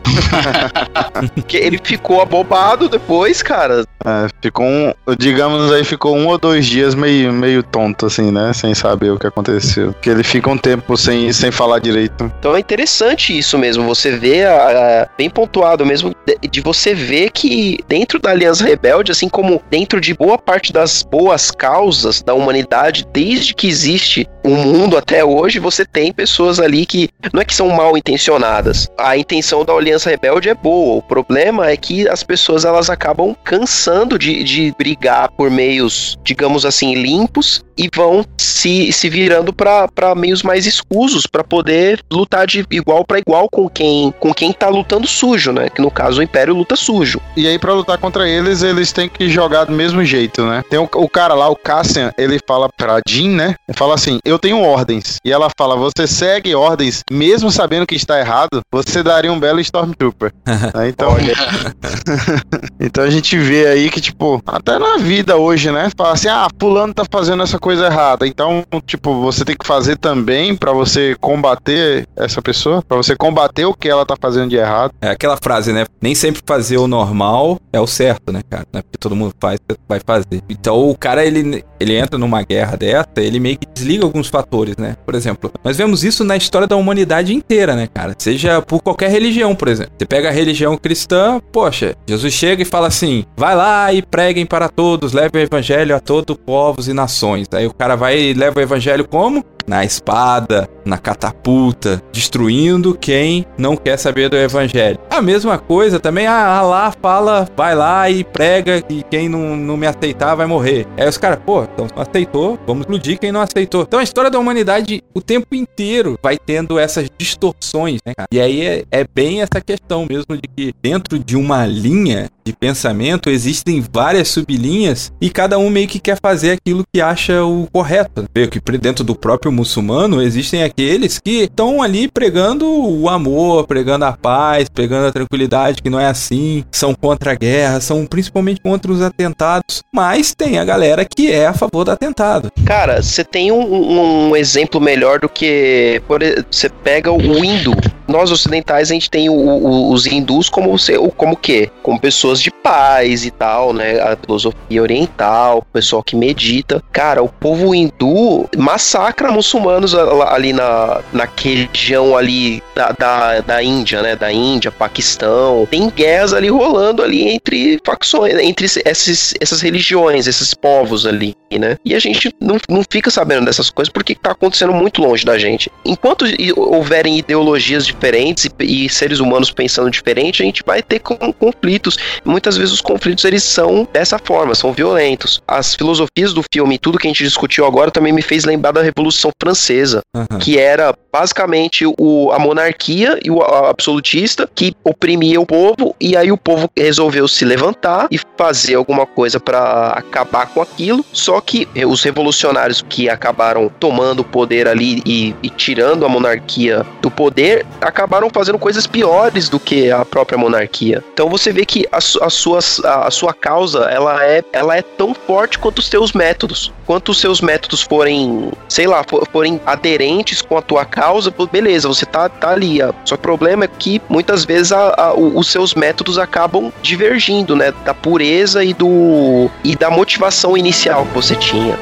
Porque ele ficou abobado depois, cara. É, ficou um, digamos aí, ficou um ou dois dias meio, meio tonto, assim, né? Sem saber o que aconteceu. Porque ele fica um tempo sem, sem falar direito. Então é interessante isso mesmo, você vê, a- a- bem pontuado mesmo, de, de você ver que dentro da Aliança Rebelde, assim como dentro de boa parte das boas causas da humanidade, desde que existe o mundo até hoje, você tem pessoas ali que não é que são mal intencionadas. A intenção da Aliança Rebelde é boa, o problema é que as pessoas elas acabam cansando de, de brigar por meios, digamos assim, limpos corpos e vão se, se virando para meios mais escusos para poder lutar de igual para igual com quem com quem tá lutando sujo, né? Que no caso o Império luta sujo. E aí, pra lutar contra eles, eles têm que jogar do mesmo jeito, né? Tem o, o cara lá, o Cassian, ele fala pra Jean, né? Ele fala assim: Eu tenho ordens. E ela fala: Você segue ordens, mesmo sabendo que está errado, você daria um belo Stormtrooper. Né? então, então a gente vê aí que, tipo, até na vida hoje, né? Fala assim: Ah, Fulano tá fazendo essa coisa errada. Então, tipo, você tem que fazer também pra você combater essa pessoa, pra você combater o que ela tá fazendo de errado. É aquela frase, né? Nem sempre fazer o normal é o certo, né, cara? Não é porque todo mundo faz, você vai fazer. Então o cara, ele, ele entra numa guerra dessa, ele meio que desliga alguns fatores, né? Por exemplo, nós vemos isso na história da humanidade inteira, né, cara? Seja por qualquer religião, por exemplo. Você pega a religião cristã, poxa, Jesus chega e fala assim: vai lá e preguem para todos, leve o evangelho a todos povos e nações. Aí o cara vai e leva o evangelho como? Na espada, na catapulta, destruindo quem não quer saber do evangelho. A mesma coisa também, ah, lá fala, vai lá e prega que quem não, não me aceitar vai morrer. Aí os caras, pô, então aceitou, vamos explodir quem não aceitou. Então a história da humanidade o tempo inteiro vai tendo essas distorções, né, cara? E aí é, é bem essa questão mesmo de que dentro de uma linha de pensamento existem várias sublinhas e cada um meio que quer fazer aquilo que acha o correto. Vê que dentro do próprio muçulmano existem aqueles que estão ali pregando o amor, pregando a paz, pregando a tranquilidade, que não é assim, são contra a guerra, são principalmente contra os atentados, mas tem a galera que é a favor do atentado. Cara, você tem um, um- exemplo melhor do que você pega o hindu. Nós ocidentais a gente tem o, o, os hindus como como que como pessoas de paz e tal, né? A filosofia oriental, o pessoal que medita. Cara, o povo hindu massacra muçulmanos ali na naquele região ali da, da, da Índia, né? Da Índia, Paquistão. Tem guerras ali rolando ali entre facções, entre esses, essas religiões, esses povos ali, né? E a gente não, não fica sabendo dessas coisas porque tá acontecendo muito longe da gente. Enquanto houverem ideologias diferentes e, e seres humanos pensando diferente, a gente vai ter conflitos. Muitas vezes os conflitos eles são dessa forma, são violentos. As filosofias do filme, tudo que a gente discutiu agora também me fez lembrar da Revolução Francesa, uhum. que era basicamente o, a monarquia e o absolutista que oprimia o povo e aí o povo resolveu se levantar e fazer alguma coisa para acabar com aquilo. Só que os revolucionários que acabaram tomando o poder ali e, e tirando a monarquia do poder acabaram fazendo coisas piores do que a própria monarquia. Então você vê que a, a, suas, a, a sua causa ela é, ela é tão forte quanto os seus métodos. Quanto os seus métodos forem, sei lá, for, forem aderentes com a tua causa, beleza, você tá, tá ali. Só que o problema é que muitas vezes a, a, os seus métodos acabam divergindo, né? Da pureza e do e da motivação inicial que você tinha.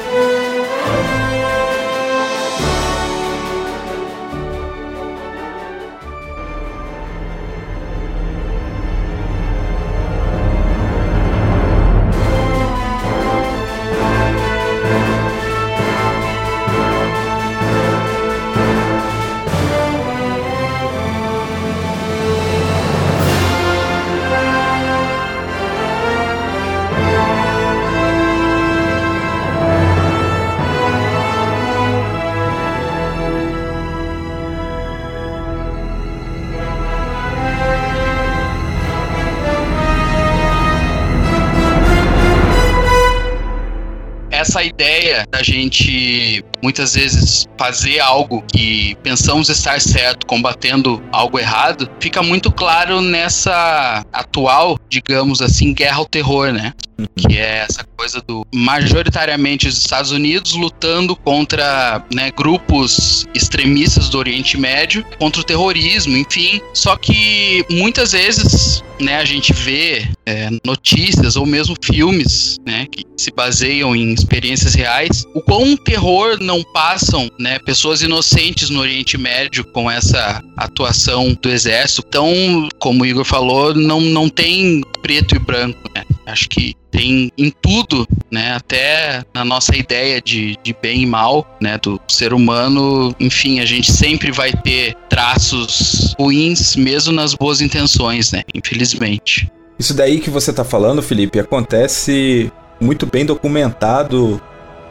Essa ideia da gente muitas vezes fazer algo que pensamos estar certo, combatendo algo errado, fica muito claro nessa atual, digamos assim, guerra ao terror, né? Uhum. Que é essa coisa do majoritariamente os Estados Unidos lutando contra né, grupos extremistas do Oriente Médio, contra o terrorismo, enfim. Só que muitas vezes né, a gente vê é, notícias ou mesmo filmes né, que se baseiam em experiências reais, o quão terror não passam né, pessoas inocentes no Oriente Médio com essa atuação do exército. Então, como o Igor falou, não, não tem preto e branco. Né? Acho que tem em tudo, né? Até na nossa ideia de, de bem e mal, né? Do ser humano, enfim, a gente sempre vai ter traços ruins, mesmo nas boas intenções, né? Infelizmente. Isso daí que você tá falando, Felipe, acontece muito bem documentado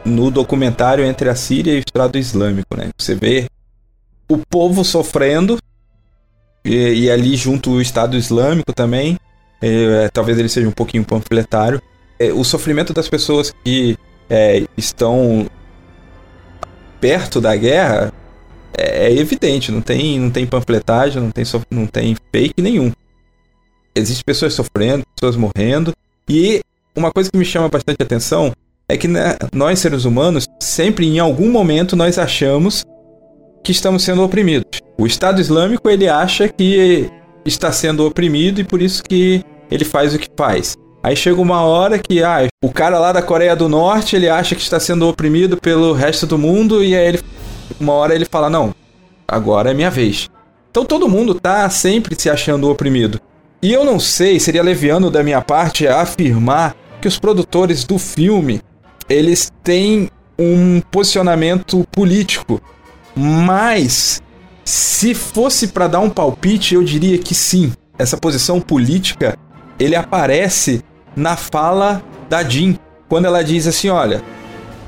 no documentário entre a Síria e o Estado Islâmico, né? Você vê o povo sofrendo e, e ali junto o Estado Islâmico também. É, talvez ele seja um pouquinho panfletário. É, o sofrimento das pessoas que é, estão perto da guerra é, é, evidente, não tem, não tem panfletagem, não tem, não tem fake nenhum. Existem pessoas sofrendo, pessoas morrendo, e uma coisa que me chama bastante atenção é que né, nós, seres humanos, sempre em algum momento nós achamos que estamos sendo oprimidos. O Estado Islâmico ele acha que está sendo oprimido e por isso que ele faz o que faz. Aí chega uma hora que ah, o cara lá da Coreia do Norte ele acha que está sendo oprimido pelo resto do mundo e aí ele, uma hora ele fala não, agora é minha vez. Então todo mundo tá sempre se achando oprimido. E eu não sei, seria leviano da minha parte afirmar que os produtores do filme eles têm um posicionamento político, mas se fosse para dar um palpite, eu diria que sim. Essa posição política, ele aparece na fala da Jean, quando ela diz assim, olha,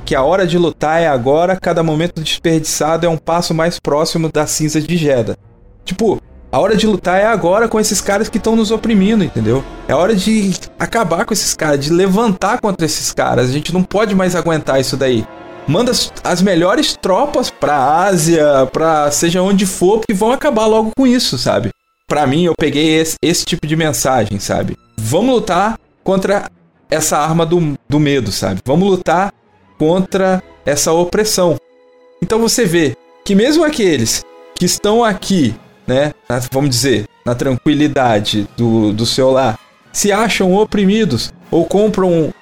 que a hora de lutar é agora, cada momento desperdiçado é um passo mais próximo das cinzas de Jeddah. Tipo, a hora de lutar é agora com esses caras que estão nos oprimindo, entendeu? É hora de acabar com esses caras, de levantar contra esses caras. A gente não pode mais aguentar isso daí. Manda as melhores tropas pra Ásia, pra seja onde for, que vão acabar logo com isso, sabe? Pra mim, eu peguei esse, esse tipo de mensagem, sabe? Vamos lutar contra essa arma do, do medo, sabe? Vamos lutar contra essa opressão. Então você vê que mesmo aqueles que estão aqui né? na- vamos dizer, na tranquilidade do, do seu lar, se acham oprimidos ou compram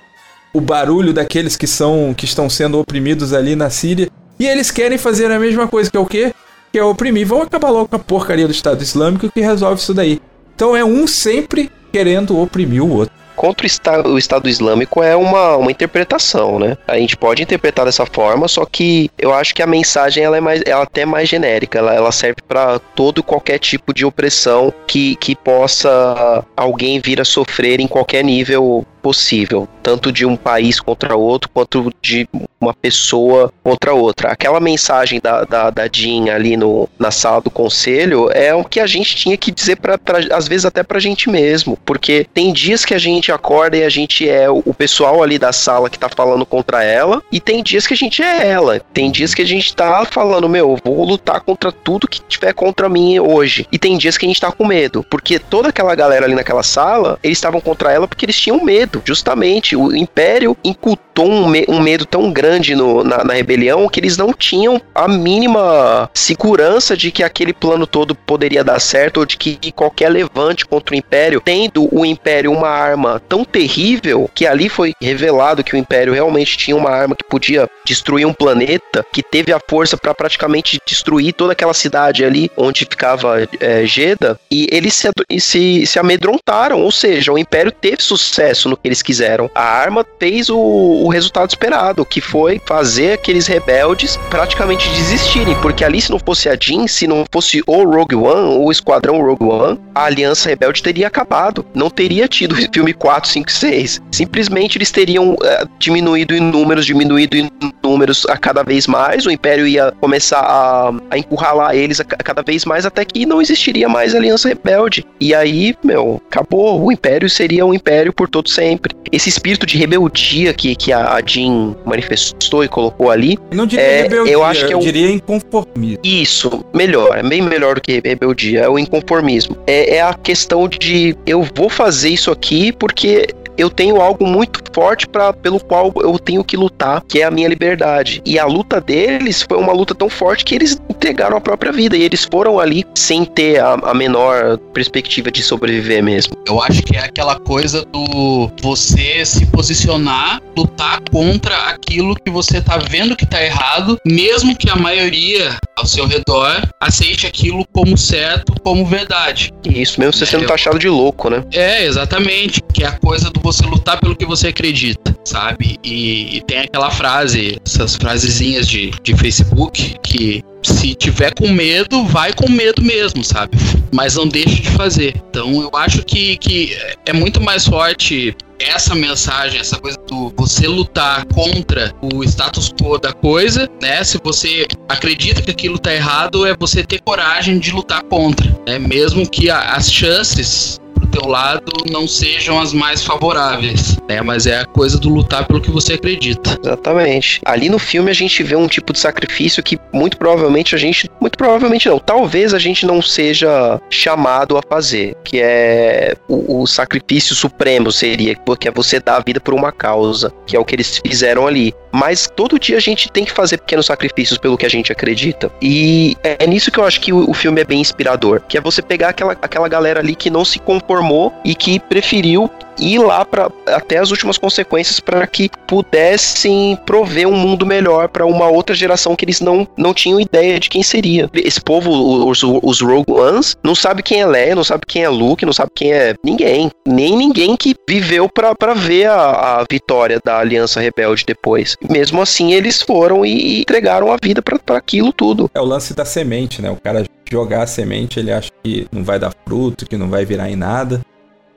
o barulho daqueles que são que estão sendo oprimidos ali na Síria e eles querem fazer a mesma coisa que é o quê? Que é oprimir. Vão acabar logo com a porcaria do Estado Islâmico que resolve isso daí. Então é um sempre querendo oprimir o outro. Contra o Estado, Islâmico é uma, uma interpretação, né? A gente pode interpretar dessa forma, só que eu acho que a mensagem ela é mais, ela até é mais genérica. Ela, ela serve para todo qualquer tipo de opressão que, que possa alguém vir a sofrer em qualquer nível possível, tanto de um país contra outro, quanto de uma pessoa contra outra. Aquela mensagem da, da, da Jean ali no, na sala do conselho é o que a gente tinha que dizer, pra, pra, às vezes até pra gente mesmo, porque tem dias que a gente acorda e a gente é o, o pessoal ali da sala que tá falando contra ela, e tem dias que a gente é ela. Tem dias que a gente tá falando, meu, eu vou lutar contra tudo que tiver contra mim hoje. E tem dias que a gente tá com medo, porque toda aquela galera ali naquela sala, eles estavam contra ela porque eles tinham medo, justamente. O Império incutou um, me- um medo tão grande no- na, na rebelião que eles não tinham a mínima segurança de que aquele plano todo poderia dar certo ou de que qualquer levante contra o Império, tendo o Império uma arma tão terrível que ali foi revelado que o Império realmente tinha uma arma que podia destruir um planeta, que teve a força para praticamente destruir toda aquela cidade ali onde ficava é, Jeddah, e eles se, se, se amedrontaram, ou seja, o Império teve sucesso no eles quiseram. A arma fez o, o resultado esperado, que foi fazer aqueles rebeldes praticamente desistirem, porque ali se não fosse a Jean, se não fosse o Rogue One, o Esquadrão Rogue One, a Aliança Rebelde teria acabado. Não teria tido filme 4, 5, 6. Simplesmente eles teriam eh, diminuído em números, diminuído em números a cada vez mais, o Império ia começar a, a encurralar eles a, ca- cada vez mais, até que não existiria mais Aliança Rebelde. E aí, meu, acabou. O Império seria um Império por todo sempre. Esse espírito de rebeldia que, que a, a Jean manifestou e colocou ali, Eu não diria É, rebeldia, eu acho que é eu um- diria inconformismo. isso, melhor, é bem melhor do que rebeldia, é o inconformismo. É, é a questão de eu vou fazer isso aqui porque eu tenho algo muito forte para pelo qual eu tenho que lutar, que é a minha liberdade. E a luta deles foi uma luta tão forte que eles entregaram a própria vida e eles foram ali sem ter a, a menor perspectiva de sobreviver mesmo. Eu acho que é aquela coisa do você se posicionar, lutar contra aquilo que você tá vendo que tá errado, mesmo que a maioria ao seu redor aceite aquilo como certo, como verdade. Isso mesmo você sendo É, eu- taxado de louco, né? É, exatamente. Que é a coisa do você lutar pelo que você acredita, sabe? E, e tem aquela frase, essas frasezinhas de, de Facebook, que se tiver com medo, vai com medo mesmo, sabe? Mas não deixe de fazer. Então eu acho que, que é muito mais forte essa mensagem, essa coisa do você lutar contra o status quo da coisa, né? Se você acredita que aquilo tá errado, é você ter coragem de lutar contra, né? Mesmo que a- as chances teu lado não sejam as mais favoráveis, né? Mas é a coisa do lutar pelo que você acredita. Exatamente. Ali no filme a gente vê um tipo de sacrifício que muito provavelmente a gente. Muito provavelmente não. Talvez a gente não seja chamado a fazer. Que é o, o sacrifício supremo seria. Que é você dar a vida por uma causa. Que é o que eles fizeram ali. Mas todo dia a gente tem que fazer pequenos sacrifícios pelo que a gente acredita. E é nisso que eu acho que o, o filme é bem inspirador. Que é você pegar aquela, aquela galera ali que não se conformou e que preferiu ir lá para até as últimas consequências para que pudessem prover um mundo melhor para uma outra geração que eles não, não tinham ideia de quem seria. Esse povo, os, os Rogue Ones, não sabe quem é Leia, não sabe quem é Luke, não sabe quem é ninguém. Nem ninguém que viveu para ver a, a vitória da Aliança Rebelde depois. Mesmo assim, eles foram e, e entregaram a vida para aquilo tudo. É o lance da semente, né? O cara jogar a semente, ele acha que não vai dar fruto, que não vai virar em nada.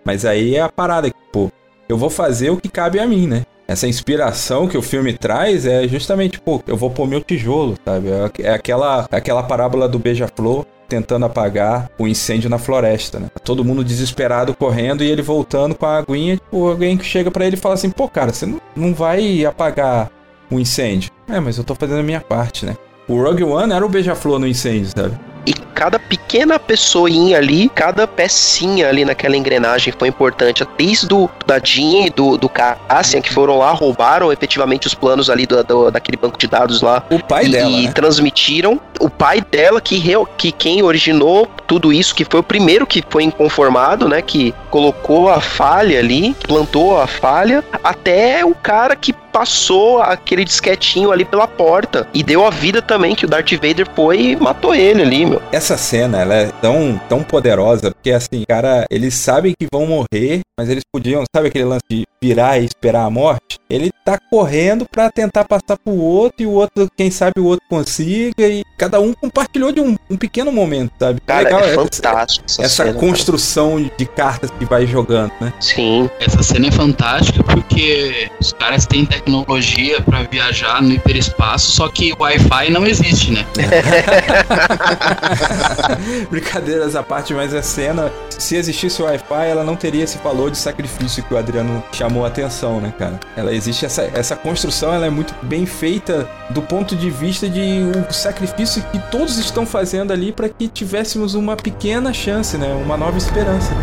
Mas aí é a parada pô, eu vou fazer o que cabe a mim, né? Essa inspiração que o filme traz é justamente, pô, eu vou pôr meu tijolo, sabe? É- É aquela, aquela parábola do beija-flor tentando apagar o incêndio na floresta, né? Todo mundo desesperado correndo e ele voltando com a aguinha, tipo, alguém que chega pra ele e fala assim, pô, cara, você não, não vai apagar o incêndio. É, mas eu tô fazendo a minha parte, né? O Rogue One era o beija-flor no incêndio, sabe? E cada pequena pessoinha ali, cada pecinha ali naquela engrenagem foi importante. Desde do, da Jean e do, do Cassian, que foram lá, roubaram efetivamente os planos ali do, do daquele banco de dados lá. O pai e, dela, E né? transmitiram. O pai dela, que, que quem originou tudo isso, que foi o primeiro que foi inconformado, né? Que colocou a falha ali, plantou a falha, até o cara que passou aquele disquetinho ali pela porta e deu a vida também, que o Darth Vader foi e matou ele ali, meu. Essa cena, ela é tão, tão poderosa, porque assim, cara, eles sabem que vão morrer, mas eles podiam, sabe aquele lance de virar e esperar a morte? Ele tá correndo pra tentar passar pro outro e o outro, quem sabe o outro consiga e cada um compartilhou de um, um pequeno momento, sabe? Cara, Legal, é essa- fantástico essa, Essa cena, construção de cartas que vai jogando, né? cara. Sim. Essa cena é fantástica porque os caras têm tecnologia pra viajar no hiperespaço, só que o Wi-Fi não existe, né? Brincadeiras à parte, mas a cena, se existisse o Wi-Fi, ela não teria esse valor de sacrifício que o Adriano chamou a atenção, né, cara? Ela existe essa, essa construção, ela é muito bem feita do ponto de vista de o sacrifício que todos estão fazendo ali para que tivéssemos uma pequena chance, né, uma nova esperança.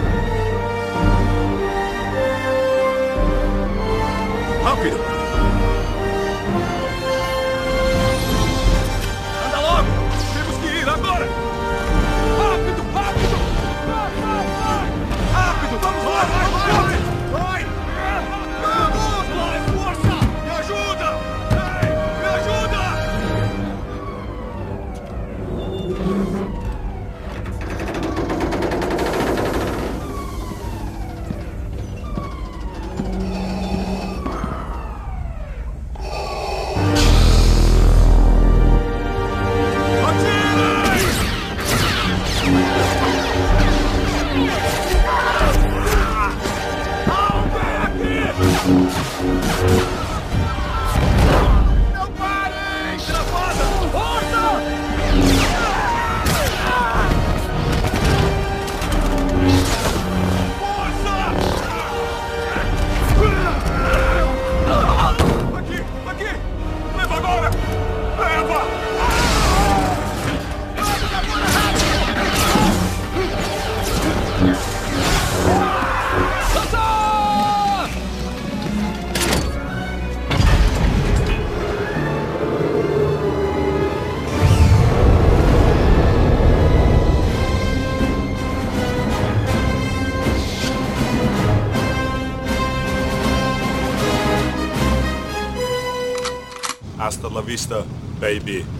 Vista, baby.